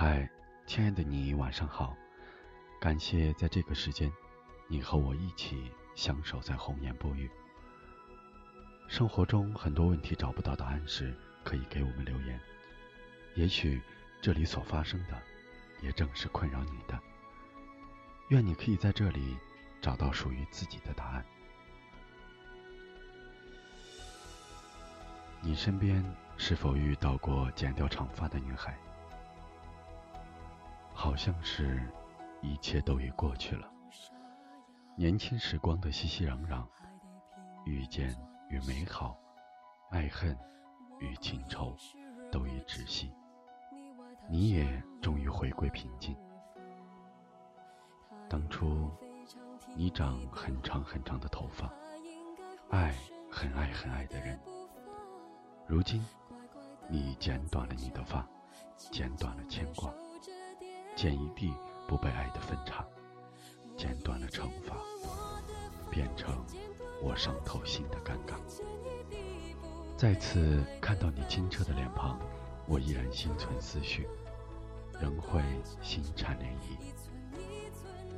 嗨，亲爱的你，晚上好！感谢在这个时间，你和我一起相守在红颜不语。生活中很多问题找不到答案时，可以给我们留言。也许这里所发生的，也正是困扰你的。愿你可以在这里找到属于自己的答案。你身边是否遇到过剪掉长发的女孩？好像是，一切都已过去了。年轻时光的熙熙攘攘，遇见与美好，爱恨与情仇，都已止息。你也终于回归平静。当初，你长很长很长的头发，爱很爱很爱的人。如今，你剪短了你的发，剪短了牵挂。剪一地不被爱的分叉，剪断了惩罚，变成我伤透心的尴尬。再次看到你清澈的脸庞，我依然心存思绪，仍会心缠涟漪。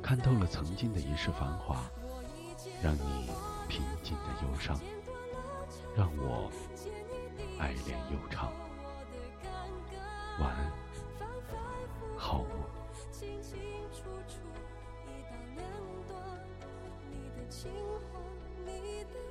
看透了曾经的一世繁华，让你平静的忧伤，让我爱恋悠长。晚安，你的情话，你的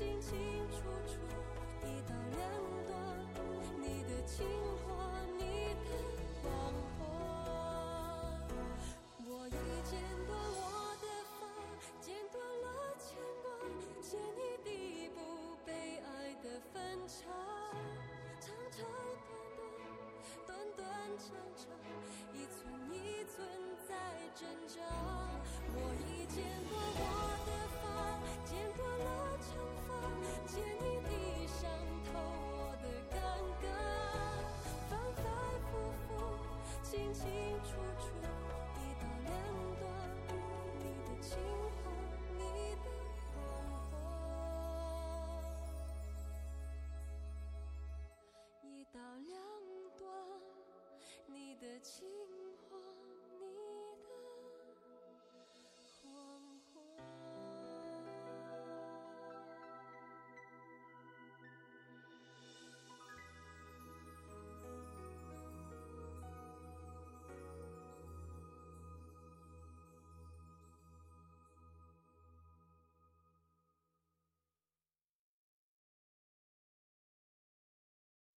清清楚楚，一刀两断，你的情话，你的谎话，我已剪断我的发，剪断了牵挂，剪一地不被爱的分。长长短短，短短长长，一寸一寸在挣扎。我